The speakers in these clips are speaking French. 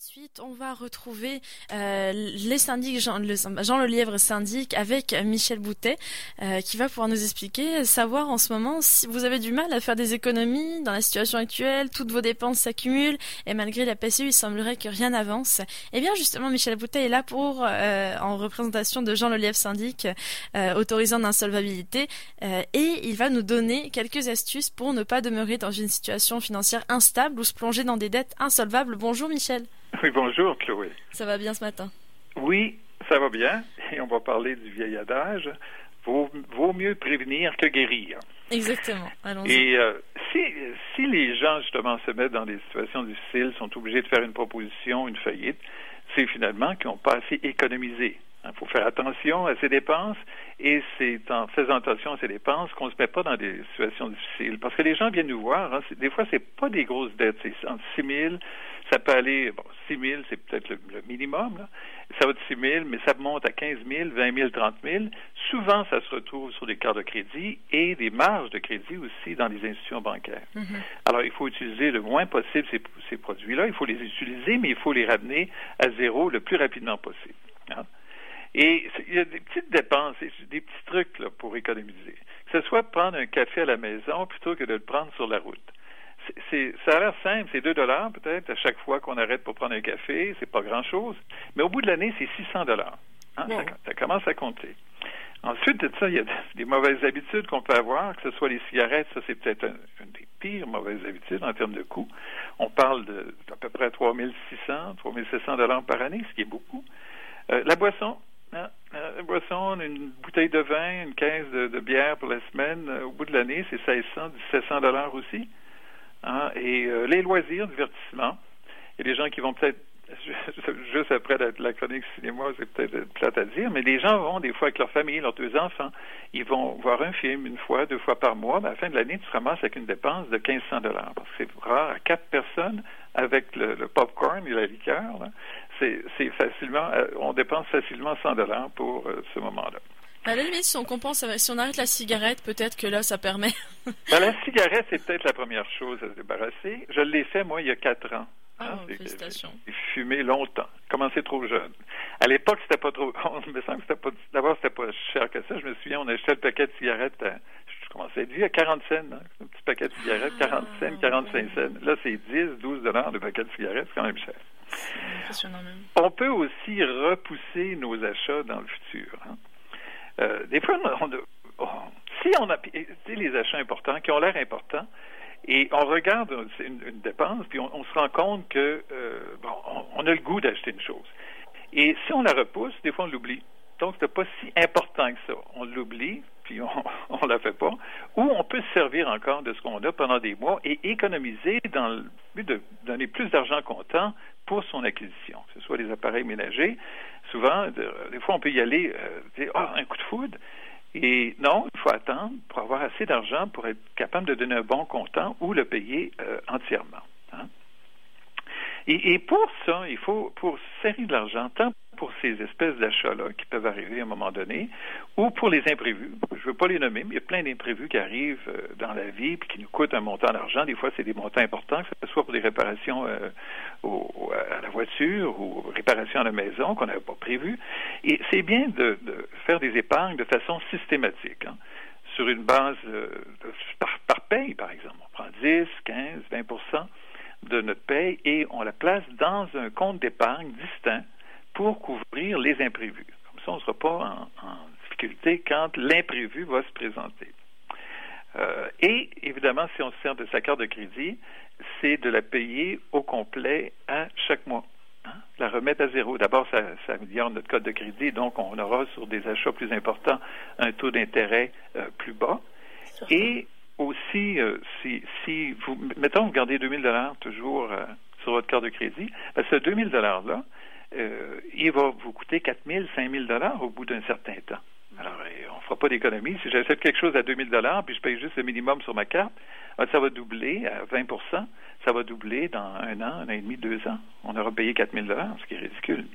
de suite, on va retrouver euh, les syndics, Jean, le, Jean Lelièvre syndic avec Michel Boutet, euh, qui va pouvoir nous expliquer, savoir en ce moment si vous avez du mal à faire des économies dans la situation actuelle, toutes vos dépenses s'accumulent et malgré la PCU, il semblerait que rien n'avance. Eh bien, justement, Michel Boutet est là pour, euh, en représentation de Jean Lelièvre syndic, autorisant d'insolvabilité, et il va nous donner quelques astuces pour ne pas demeurer dans une situation financière instable ou se plonger dans des dettes insolvables. Bonjour Michel. Oui, bonjour Chloé. Ça va bien ce matin? Oui, ça va bien. Et on va parler du vieil adage. Vaut, vaut mieux prévenir que guérir. Exactement. Allons-y. Et euh, si, si les gens, justement, se mettent dans des situations difficiles, sont obligés de faire une proposition, une faillite, c'est finalement qu'ils n'ont pas assez économisé. Il faut faire attention à ses dépenses et c'est en faisant attention à ses dépenses qu'on ne se met pas dans des situations difficiles. Parce que les gens viennent nous voir, hein, des fois, c'est pas des grosses dettes, c'est entre 6 000, ça peut aller, bon, 6 000, c'est peut-être le, minimum, là. ça va de 6 000, mais ça monte à 15 000, 20 000, 30 000. Souvent, ça se retrouve sur des cartes de crédit et des marges de crédit aussi dans les institutions bancaires. Mm-hmm. Alors, il faut utiliser le moins possible ces, ces produits-là, il faut les utiliser, mais il faut les ramener à zéro le plus rapidement possible. Et il y a des petites dépenses, des petits trucs là, pour économiser. Que ce soit prendre un café à la maison plutôt que de le prendre sur la route. C'est, ça a l'air simple, c'est 2 dollars peut-être à chaque fois qu'on arrête pour prendre un café, c'est pas grand-chose. Mais au bout de l'année, c'est 600 dollars. Hein, ça, commence à compter. Ensuite de ça, il y a des mauvaises habitudes qu'on peut avoir, que ce soit les cigarettes, ça c'est peut-être une des pires mauvaises habitudes en termes de coûts. On parle de, d'à peu près 3600, 3700 dollars par année, ce qui est beaucoup. Euh, la boisson, ah, euh, boisson, une bouteille de vin, une caisse de, bière pour la semaine, euh, au bout de l'année, c'est 1600, 1700 dollars aussi. Hein. Et euh, les loisirs, divertissement. Il y a des gens qui vont peut-être juste après la, chronique cinéma, c'est peut-être plate à dire, mais les gens vont des fois avec leur famille, leurs deux enfants, ils vont voir un film une fois, deux fois par mois, mais à la fin de l'année, tu te ramasses avec une dépense de 1500 dollars. Parce que c'est rare à quatre personnes avec le, le popcorn et la liqueur. Là c'est facilement, euh, on dépense facilement 100 dollars pour euh, ce moment-là. À la limite, si on compense, si on arrête la cigarette, peut-être que là, ça permet. Ben, la cigarette, c'est peut-être la première chose à se débarrasser. Je l'ai fait, moi, il y a quatre ans. Ah, hein, félicitations. J'ai fumé longtemps, commencé trop jeune. À l'époque, c'était pas trop. On me semble que c'était pas. D'abord, c'était pas cher que ça. Je me souviens, on achetait le paquet de cigarettes. À, je commençais à vieux à 40 cents, hein, un petit paquet de cigarettes, 40 ah, cents, 45 cents. Là, c'est 10, 12 dollars de paquet de cigarettes, c'est quand même cher. On peut aussi repousser nos achats dans le futur. Hein. Euh, des fois, on, si on a les achats importants qui ont l'air importants, et on regarde une, dépense, puis on, se rend compte que euh, bon, on, a le goût d'acheter une chose. Et si on la repousse, des fois on l'oublie. Donc, ce n'est pas si important que ça. On l'oublie, puis on ne la fait pas. Ou on peut se servir encore de ce qu'on a pendant des mois et économiser dans le but de donner plus d'argent comptant pour son acquisition, que ce soit les appareils ménagers. Souvent, des fois, on peut y aller, euh, ah, un coup de foudre. Et non, il faut attendre pour avoir assez d'argent pour être capable de donner un bon comptant ou le payer euh, entièrement. Et, et, pour ça, il faut, pour serrer de l'argent, tant pour ces espèces d'achats-là qui peuvent arriver à un moment donné, ou pour les imprévus. Je ne veux pas les nommer, mais il y a plein d'imprévus qui arrivent euh, dans la vie et qui nous coûtent un montant d'argent. Des fois, c'est des montants importants, que ce soit pour des réparations euh, à la voiture ou réparations à la maison qu'on n'avait pas prévues. Et c'est bien de, faire des épargnes de façon systématique. Hein. sur une base euh, par, par, paye, par exemple. On prend 10, 15, 20 de notre paye et on la place dans un compte d'épargne distinct pour couvrir les imprévus. Comme ça, on ne sera pas en, difficulté quand l'imprévu va se présenter. Euh, et évidemment, si on se sert de sa carte de crédit, c'est de la payer au complet à chaque mois. Hein? La remettre à zéro. D'abord, ça, ça, améliore notre code de crédit, donc on aura sur des achats plus importants un taux d'intérêt euh, plus bas. Et aussi, euh, si, vous, mettons, vous gardez 2000 dollars toujours sur votre carte de crédit, ben, ce 2000 dollars là, euh, il va vous coûter 4 000, 5 000 dollars au bout d'un certain temps. Alors, euh, on ne fera pas d'économie. Si j'achète quelque chose à 2 000 dollars, puis je paye juste le minimum sur ma carte, ben, ça va doubler à 20% Ça va doubler dans un an, un an et demi, deux ans. On aura payé 4 000 dollars, ce qui est ridicule.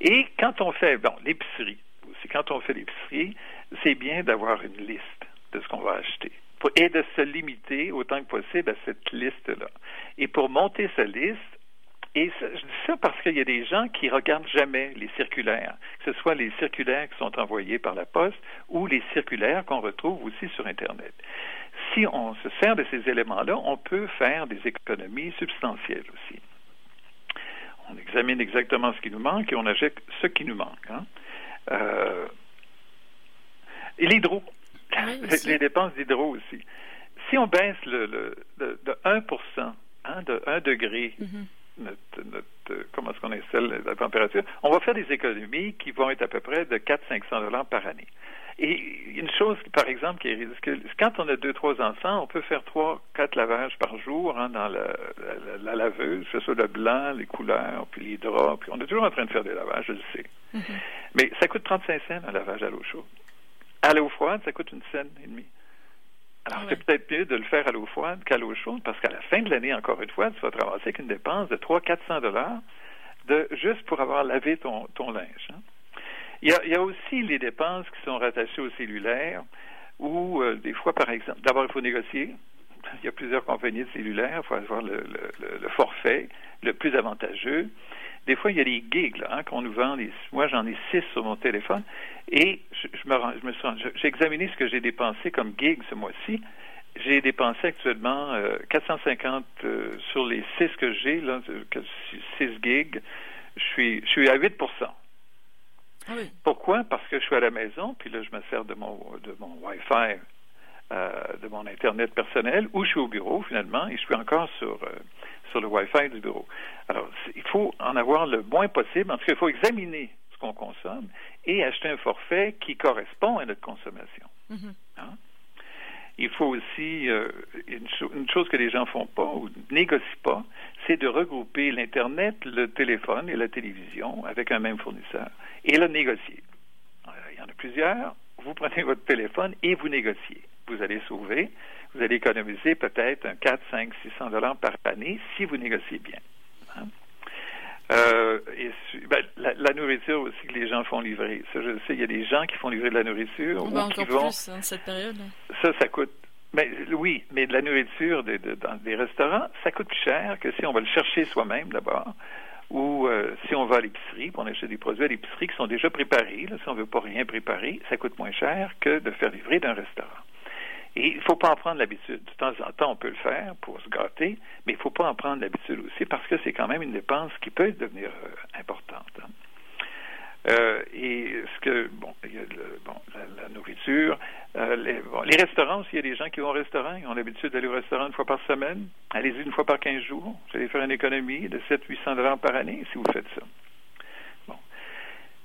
Et quand on fait, bon, l'épicerie, c'est quand on fait l'épicerie, c'est bien d'avoir une liste de ce qu'on va acheter et de se limiter autant que possible à cette liste-là. Et pour monter sa liste, Et je dis ça parce qu'il y a des gens qui regardent jamais les circulaires, que ce soit les circulaires qui sont envoyés par la poste ou les circulaires qu'on retrouve aussi sur Internet. Si on se sert de ces éléments-là, on peut faire des économies substantielles aussi. On examine exactement ce qui nous manque et on achète ce qui nous manque. Hein. Euh, l'hydro, les, dépenses d'hydro aussi. Si on baisse le, de, 1% hein, de 1 degré mm-hmm notre, comment est-ce qu'on installe la température, on va faire des économies qui vont être à peu près de 400-500 dollars par année. Et une chose, par exemple, qui est quand on a deux, trois enfants, on peut faire trois, quatre lavages par jour hein, dans la, la, laveuse, que ce soit le blanc, les couleurs, puis les draps, puis on est toujours en train de faire des lavages, je le sais. Mm-hmm. Mais ça coûte 35 cents un lavage à l'eau chaude. À l'eau froide, ça coûte une scène et demie. Alors, c'est peut-être mieux de le faire à l'eau froide qu'à l'eau chaude, parce qu'à la fin de l'année, encore une fois, tu vas te ramasser avec une dépense de 300-400 dollars de, juste pour avoir lavé ton, ton linge. Hein. Il, y a, aussi les dépenses qui sont rattachées au cellulaire, où euh, des fois, par exemple, d'abord, il faut négocier. Il y a plusieurs compagnies de cellulaire, il faut avoir le, le forfait le plus avantageux. Des fois, il y a des gigs hein, qu'on nous vend. moi, j'en ai six sur mon téléphone. Et je, me, je me j'ai examiné ce que j'ai dépensé comme gig ce mois-ci. J'ai dépensé actuellement 450 euh, euh, sur les six que j'ai, là, 6 gigs. Je suis, je suis à 8 ah Pourquoi? Parce que je suis à la maison, puis là, je me sers de mon, de mon Wi-Fi, euh, de mon Internet personnel, ou je suis au bureau, finalement, et je suis encore sur sur le Wi-Fi du bureau. Alors, il faut en avoir le moins possible. En tout cas, il faut examiner ce qu'on consomme et acheter un forfait qui correspond à notre consommation. Mm-hmm. Hein? Il faut aussi, euh, une, chose que les gens font pas ou négocient pas, c'est de regrouper l'Internet, le téléphone et la télévision avec un même fournisseur et le négocier. il y en a plusieurs. Vous prenez votre téléphone et vous négociez. Vous allez sauver vous allez économiser peut-être un 4, 5, 600 dollars par année si vous négociez bien. Hein? Euh, et, ben, la, nourriture aussi que les gens font livrer. Ça, je sais, il y a des gens qui font livrer de la nourriture. ou encore qui vont, plus hein, cette période. Ça, ça coûte. Mais, oui, mais de la nourriture dans des restaurants, ça coûte plus cher que si on va le chercher soi-même d'abord, ou euh, si on va à l'épicerie, on achète des produits à l'épicerie qui sont déjà préparés. si on ne veut pas rien préparer, ça coûte moins cher que de faire livrer d'un restaurant. Et il ne faut pas en prendre l'habitude. De temps en temps, on peut le faire pour se gâter, mais il ne faut pas en prendre l'habitude aussi parce que c'est quand même une dépense qui peut devenir euh, importante. Hein. Euh, et ce que bon, il y a bon la, nourriture, euh, les, restaurants aussi, il y a des gens qui vont au restaurant, ils ont l'habitude d'aller au restaurant une fois par semaine. Allez-y une fois par 15 jours. Vous allez faire une économie de 700-800 dollars par année si vous faites ça. Bon.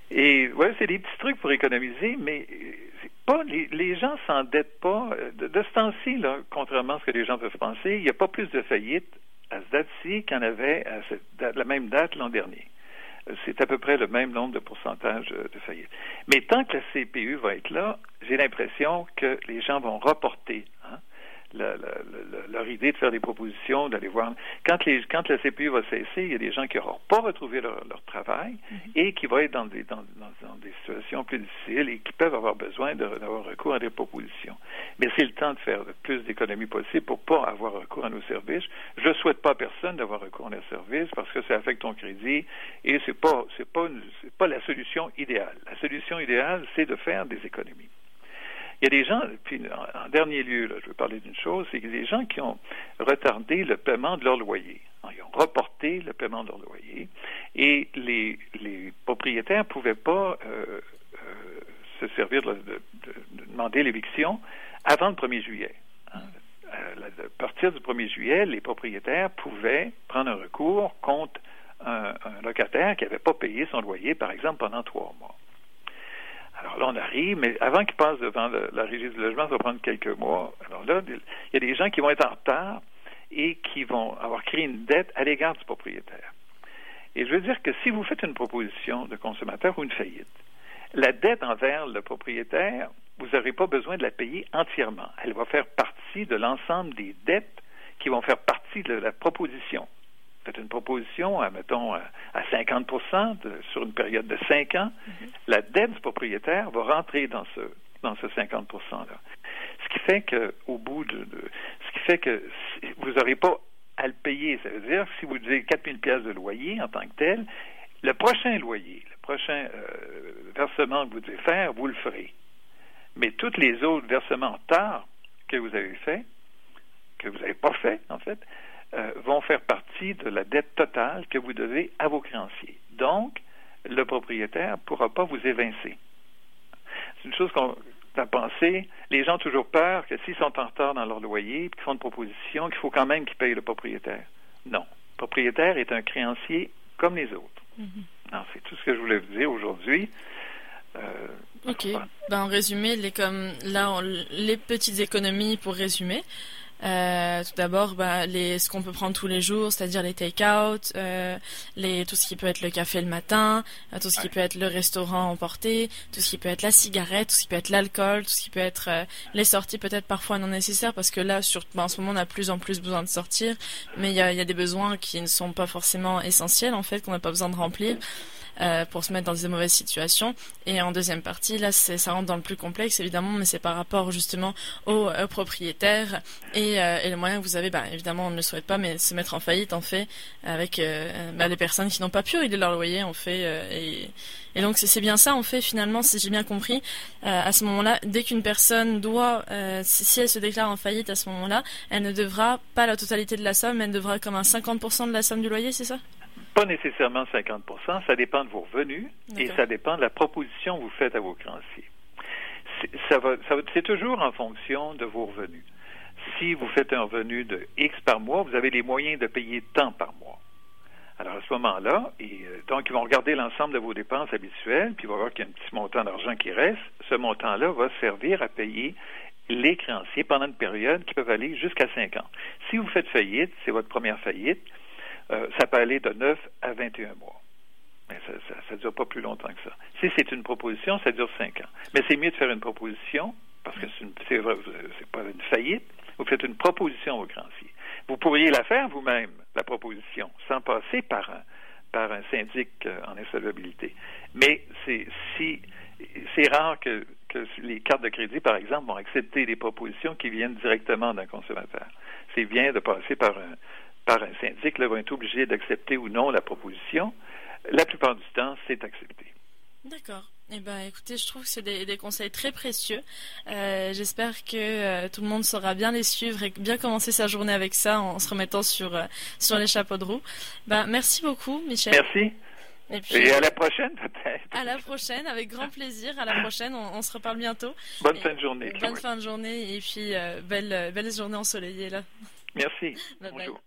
Et ouais, c'est des petits trucs pour économiser, mais pas, les, les gens s'endettent pas. De, de ce temps-ci, là, contrairement à ce que les gens peuvent penser, il n'y a pas plus de faillites à cette date-ci qu'il y en avait à la même date l'an dernier. Euh, c'est à peu près le même nombre de pourcentages euh, de faillites. Mais tant que la CPU va être là, j'ai l'impression que les gens vont reporter hein, leur idée de faire des propositions, d'aller voir. Quand, les, quand la CPU va cesser, il y a des gens qui n'auront pas retrouvé leur, travail mm-hmm. et qui vont être dans des, dans, dans, des situations plus difficiles et qui peuvent avoir besoin d'avoir recours à des propositions. Mais c'est le temps de faire le plus d'économies possible pour pas avoir recours à nos services. Je ne souhaite pas à personne d'avoir recours à nos services parce que ça affecte ton crédit et c'est pas c'est pas pas la solution idéale. La solution idéale, c'est de faire des économies. Il y a des gens, puis en dernier lieu, là, je veux parler d'une chose, c'est a des gens qui ont retardé le paiement de leur loyer. Ils ont reporté le paiement de leur loyer et les, propriétaires ne pouvaient pas euh, euh, se servir de, demander l'éviction avant le 1er juillet. Hein. Euh, à partir du 1er juillet, les propriétaires pouvaient prendre un recours contre un locataire qui n'avait pas payé son loyer, par exemple, pendant trois mois. On arrive, mais avant qu'il passe devant la régie du logement, ça va prendre quelques mois. Alors là, il y a des gens qui vont être en retard et qui vont avoir créé une dette à l'égard du propriétaire. Et je veux dire que si vous faites une proposition de consommateur ou une faillite, la dette envers le propriétaire, vous n'aurez pas besoin de la payer entièrement. Elle va faire partie de l'ensemble des dettes qui vont faire partie de la proposition faites une proposition, à, mettons, à 50% sur une période de 5 ans, mm-hmm. la dette du propriétaire va rentrer dans ce, dans ce 50 %-là. Ce qui fait qu'au bout de, Ce qui fait que vous n'aurez pas à le payer. Ça veut dire que si vous devez 4000 pièces de loyer en tant que tel, le prochain loyer, le prochain euh, versement que vous devez faire, vous le ferez. Mais tous les autres versements tard que vous avez faits, que vous n'avez pas fait, en fait, euh, vont faire partie de la dette totale que vous devez à vos créanciers. Donc, le propriétaire ne pourra pas vous évincer. C'est une chose qu'on a pensé. Les gens ont toujours peur que s'ils sont en retard dans leur loyer, qu'ils font une proposition, qu'il faut quand même qu'ils payent le propriétaire. Non. Le propriétaire est un créancier comme les autres. Mm-hmm. c'est tout ce que je voulais vous dire aujourd'hui. Euh, ok. Ben, en résumé, les, comme, là, les petites économies pour résumer. Euh, tout d'abord, bah, les, ce qu'on peut prendre tous les jours, c'est-à-dire les take-out, euh, les, tout ce qui peut être le café le matin, euh, tout ce qui peut être le restaurant emporté, tout ce qui peut être la cigarette, tout ce qui peut être l'alcool, tout ce qui peut être euh, les sorties peut-être parfois non nécessaires, parce que là, sur, bah, en ce moment, on a plus en plus besoin de sortir, mais il y a, y a des besoins qui ne sont pas forcément essentiels, en fait, qu'on n'a pas besoin de remplir. Euh, pour se mettre dans des mauvaises situations. Et en deuxième partie, là, ça rentre dans le plus complexe, évidemment, mais c'est par rapport justement aux, propriétaires et, euh, et, le moyen que vous avez, bah, évidemment, on ne le souhaite pas, mais se mettre en faillite, en fait, avec euh, bah, les personnes qui n'ont pas pu régler leur loyer, en fait. et, et donc, c'est bien ça, en fait, finalement, si j'ai bien compris, à ce moment-là, dès qu'une personne doit, si elle se déclare en faillite à ce moment-là, elle ne devra pas la totalité de la somme, elle devra comme un 50% de la somme du loyer, c'est ça? Pas nécessairement 50% ça dépend de vos revenus et ça dépend de la proposition que vous faites à vos créanciers. C'est toujours en fonction de vos revenus. Si vous faites un revenu de X par mois, vous avez les moyens de payer tant par mois. Alors à ce moment-là, et euh, donc ils vont regarder l'ensemble de vos dépenses habituelles, puis ils vont voir qu'il y a un petit montant d'argent qui reste. Ce montant-là va servir à payer les créanciers pendant une période qui peut aller jusqu'à 5 ans. Si vous faites faillite, c'est votre première faillite, euh, ça peut aller de 9 à 21 mois. Mais ça ne dure pas plus longtemps que ça. Si c'est une proposition, ça dure 5 ans. Mais c'est mieux de faire une proposition, parce que c'est pas une faillite, vous faites une proposition au créancier. Vous pourriez la faire vous-même, la proposition, sans passer par un, par un syndic euh, en insolvabilité. Mais c'est si c'est rare que, que les cartes de crédit, par exemple, vont accepter des propositions qui viennent directement d'un consommateur. C'est bien de passer par un, par un syndic là, vont être obligés d'accepter ou non la proposition. La plupart du temps, c'est accepté. D'accord. Eh ben, écoutez, je trouve que c'est des, conseils très précieux. Euh, j'espère que euh, tout le monde saura bien les suivre et bien commencer sa journée avec ça en se remettant sur, euh, sur les chapeaux de roue. Ben, merci beaucoup, Michel. Merci. Et, puis, à la prochaine, peut-être. À la prochaine, avec grand plaisir. À la prochaine, on, se reparle bientôt. Bonne fin de journée. Bonne fin de journée et puis belle, belle journée ensoleillée là. Merci. Bonjour.